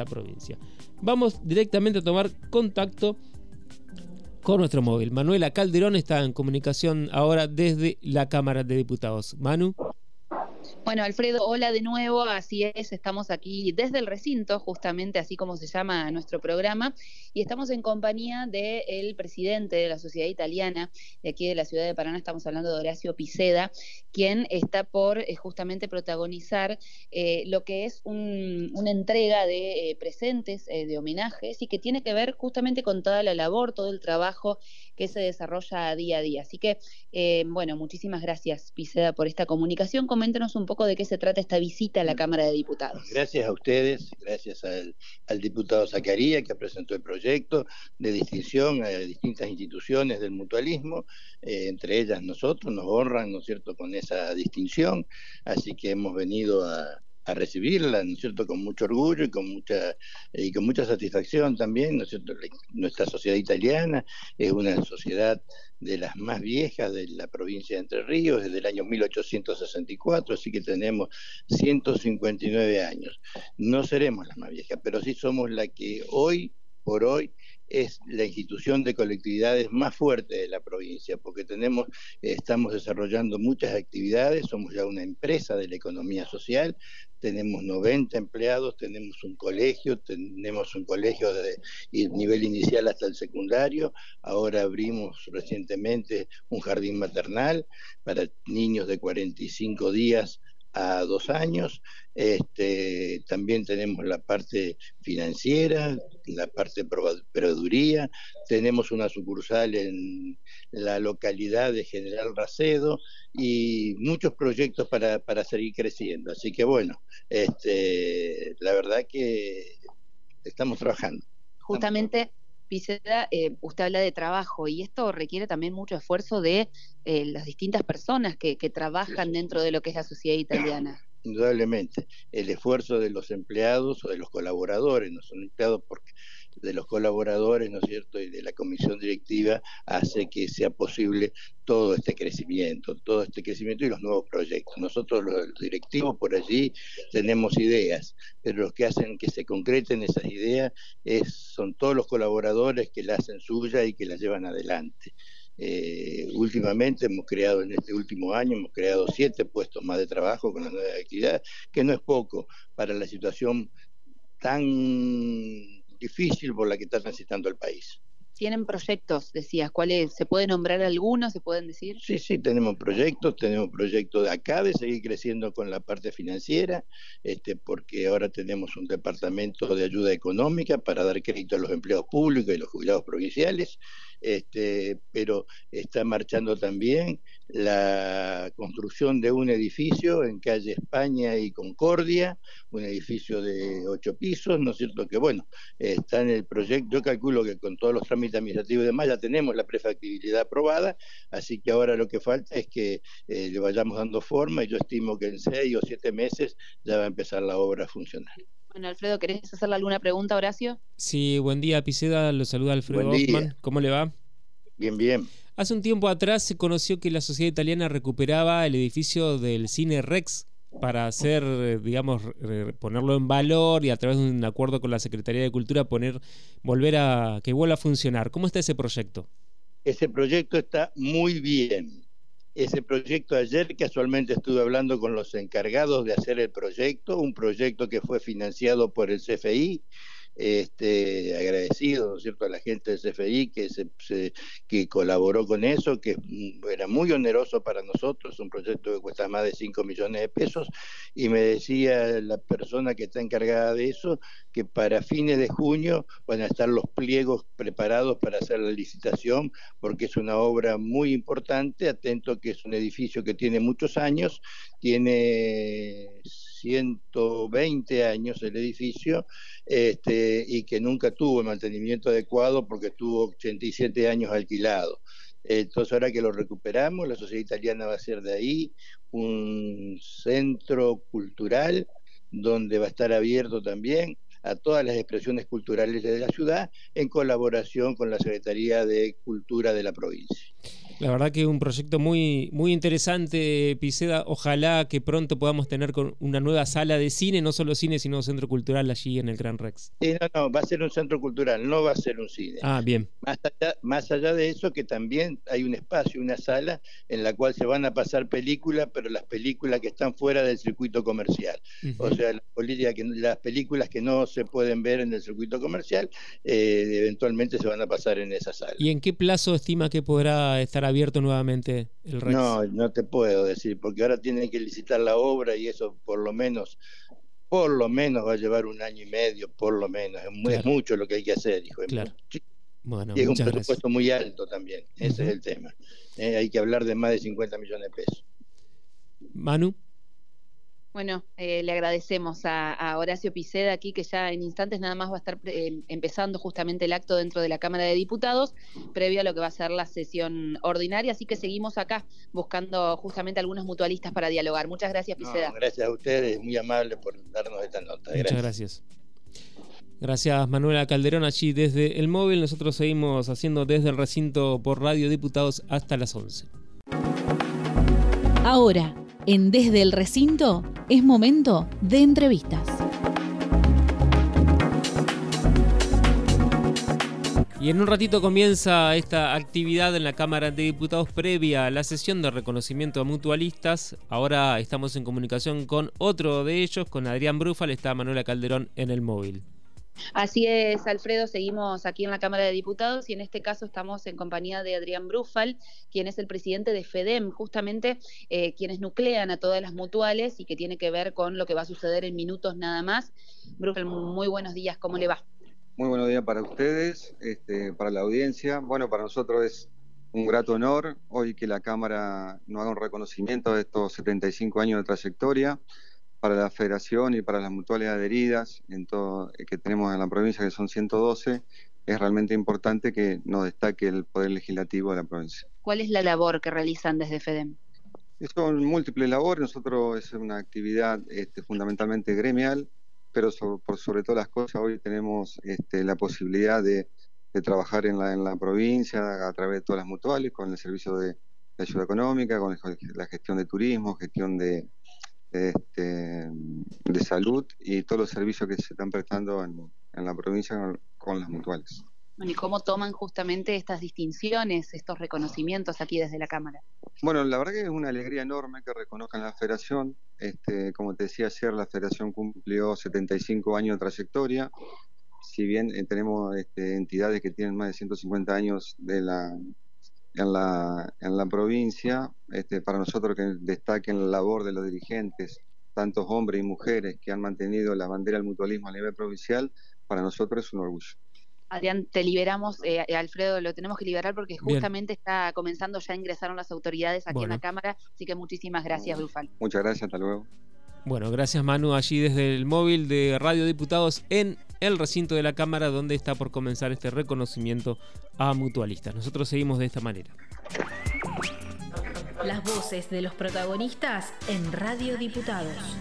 la provincia. Vamos directamente a tomar contacto con nuestro móvil. Manuela Calderón está en comunicación ahora desde la Cámara de Diputados. Manu. Bueno, Alfredo, hola de nuevo, así es, estamos aquí desde el recinto, justamente así como se llama nuestro programa, y estamos en compañía del presidente de la Sociedad Italiana de aquí de la ciudad de Paraná, estamos hablando de Horacio Piceda, quien está por eh, justamente protagonizar eh, lo que es una entrega de eh, presentes, de homenajes, y que tiene que ver justamente con toda la labor, todo el trabajo que se desarrolla día a día. Así que, bueno, muchísimas gracias, Piceda, por esta comunicación. Coméntenos un poco de qué se trata esta visita a la Cámara de Diputados. Gracias a ustedes, gracias al, diputado Zacarías que presentó el proyecto de distinción a distintas instituciones del mutualismo, eh, entre ellas nosotros, nos honran, ¿no es cierto?, con esa distinción, así que hemos venido a, a recibirla, ¿no es cierto?, con mucho orgullo y con mucha, y con mucha satisfacción también, ¿no es cierto?, nuestra sociedad italiana es una sociedad de las más viejas de la provincia de Entre Ríos, desde el año 1864, así que tenemos 159 años. No seremos la más vieja, pero sí somos la que hoy por hoy es la institución de colectividades más fuerte de la provincia, porque tenemos, estamos desarrollando muchas actividades, somos ya una empresa de la economía social, tenemos 90 empleados, tenemos un colegio, tenemos un colegio de nivel inicial hasta el secundario, ahora abrimos recientemente un jardín maternal para niños de 45 días a dos años. Este, también tenemos la parte financiera, la parte de proveeduría, tenemos una sucursal en la localidad de General Racedo y muchos proyectos para, para seguir creciendo. Así que bueno, este, la verdad que estamos trabajando. Justamente Piceda, eh, usted habla de trabajo y esto requiere también mucho esfuerzo de eh, las distintas personas que, trabajan dentro de lo que es la sociedad italiana. Indudablemente, el esfuerzo de los empleados o de los colaboradores, no son empleados porque de los colaboradores, ¿no es cierto?, y de la comisión directiva hace que sea posible todo este crecimiento, todo este crecimiento y los nuevos proyectos. Nosotros los directivos por allí tenemos ideas, pero los que hacen que se concreten esas ideas es, son todos los colaboradores que la hacen suya y que la llevan adelante. Eh, últimamente hemos creado, en este último año, hemos creado siete puestos más de trabajo con la nueva actividad, que no es poco para la situación tan difícil por la que está transitando el país tienen proyectos, decías, ¿cuáles? ¿Se puede nombrar algunos? ¿Se pueden decir? Sí, sí, tenemos proyectos, tenemos proyectos de acá de seguir creciendo con la parte financiera, este, porque ahora tenemos un departamento de ayuda económica para dar crédito a los empleados públicos y los jubilados provinciales, este, pero está marchando también la construcción de un edificio en calle España y Concordia, un edificio de ocho pisos, ¿no es cierto? Que bueno, está en el proyecto, yo calculo que con todos los trámites administrativos y demás ya tenemos la prefactibilidad aprobada, así que ahora lo que falta es que eh, le vayamos dando forma y yo estimo que en seis o siete meses ya va a empezar la obra a funcionar. Bueno, Alfredo, ¿querés hacerle alguna pregunta, Horacio? Sí, buen día, Piceda, lo saluda Alfredo Hoffman. ¿Cómo le va? Bien, bien. Hace un tiempo atrás se conoció que la sociedad italiana recuperaba el edificio del Cine Rex para hacer, digamos, ponerlo en valor y a través de un acuerdo con la Secretaría de Cultura poner, volver a que vuelva a funcionar. ¿Cómo está ese proyecto? Ese proyecto está muy bien. Ese proyecto ayer casualmente estuve hablando con los encargados de hacer el proyecto, un proyecto que fue financiado por el CFI este, agradecido, ¿no es cierto?, a la gente del CFI que, se, que colaboró con eso, que era muy oneroso para nosotros, un proyecto que cuesta más de 5 millones de pesos, y me decía la persona que está encargada de eso que para fines de junio van a estar los pliegos preparados para hacer la licitación, porque es una obra muy importante, atento que es un edificio que tiene muchos años, tiene 120 años el edificio, este, y que nunca tuvo el mantenimiento adecuado porque tuvo 87 años alquilado. Entonces ahora que lo recuperamos, la sociedad italiana va a ser de ahí un centro cultural donde va a estar abierto también a todas las expresiones culturales de la ciudad en colaboración con la Secretaría de Cultura de la provincia. La verdad que es un proyecto muy, muy interesante, Piseda. Ojalá que pronto podamos tener con una nueva sala de cine, no solo cine, sino centro cultural allí en el Gran Rex. Sí, no, no, va a ser un centro cultural, no va a ser un cine. Ah, bien. Más allá, más allá de eso, que también hay un espacio, una sala en la cual se van a pasar películas, pero las películas que están fuera del circuito comercial. O sea, las, que, las películas que no se pueden ver en el circuito comercial, eh, eventualmente se van a pasar en esa sala. ¿Y en qué plazo estima que podrá estar abierto nuevamente el Rex? No, no te puedo decir, porque ahora tienen que licitar la obra y eso por lo menos por lo menos va a llevar un año y medio, por lo menos. Es, mucho lo que hay que hacer, hijo. Claro. Bueno, y es un presupuesto muy alto también, ese es el tema. Eh, hay que hablar de más de 50 millones de pesos. Manu. Bueno, eh, le agradecemos a, Horacio Piceda aquí, que ya en instantes nada más va a estar eh, empezando justamente el acto dentro de la Cámara de Diputados, previo a lo que va a ser la sesión ordinaria. Así que seguimos acá buscando justamente algunos mutualistas para dialogar. Muchas gracias, Piceda. gracias a ustedes, muy amable por darnos esta nota. Muchas gracias. Gracias Manuela Calderón allí desde el móvil. Nosotros seguimos haciendo desde el recinto por Radio Diputados hasta las 11. Ahora en Desde el Recinto es momento de entrevistas. Y en un ratito comienza esta actividad en la Cámara de Diputados previa a la sesión de reconocimiento a mutualistas. Ahora estamos en comunicación con otro de ellos, con Adrián Brúfal, está Manuela Calderón en el móvil. Así es, Alfredo, seguimos aquí en la Cámara de Diputados y en este caso estamos en compañía de Adrián Brufal, quien es el presidente de FEDEM, justamente eh, quienes nuclean a todas las mutuales y que tiene que ver con lo que va a suceder en minutos nada más. Brufal, muy buenos días, ¿cómo le va? Muy buenos días para ustedes, este, para la audiencia. Bueno, para nosotros es un grato honor hoy que la Cámara nos haga un reconocimiento de estos 75 años de trayectoria para la federación y para las mutuales adheridas en todo, eh, que tenemos en la provincia, que son 112, es realmente importante que nos destaque el Poder Legislativo de la provincia. ¿Cuál es la labor que realizan desde FEDEM? Son múltiples labores, nosotros es una actividad este, fundamentalmente gremial, pero por sobre todas las cosas hoy tenemos este, la posibilidad de, trabajar en la, en la provincia a través de todas las mutuales, con el servicio de, de ayuda económica, con la gestión de turismo, gestión de, este, de salud y todos los servicios que se están prestando en, la provincia con, las mutuales. ¿y cómo toman justamente estas distinciones, estos reconocimientos aquí desde la Cámara? Bueno, la verdad que es una alegría enorme que reconozcan la federación. Este, como te decía ayer, la federación cumplió 75 años de trayectoria. Si bien eh, tenemos este, entidades que tienen más de 150 años de la, en la, en la provincia, este, para nosotros que destaquen la labor de los dirigentes, tantos hombres y mujeres que han mantenido la bandera del mutualismo a nivel provincial, para nosotros es un orgullo. Adrián, te liberamos, eh, eh, Alfredo, lo tenemos que liberar porque justamente está comenzando, ya ingresaron las autoridades aquí en la Cámara, así que muchísimas gracias, Brufal. Muchas gracias, hasta luego. Bueno, gracias Manu, allí desde el móvil de Radio Diputados en el recinto de la Cámara donde está por comenzar este reconocimiento a mutualistas. Nosotros seguimos de esta manera. Las voces de los protagonistas en Radio Diputados.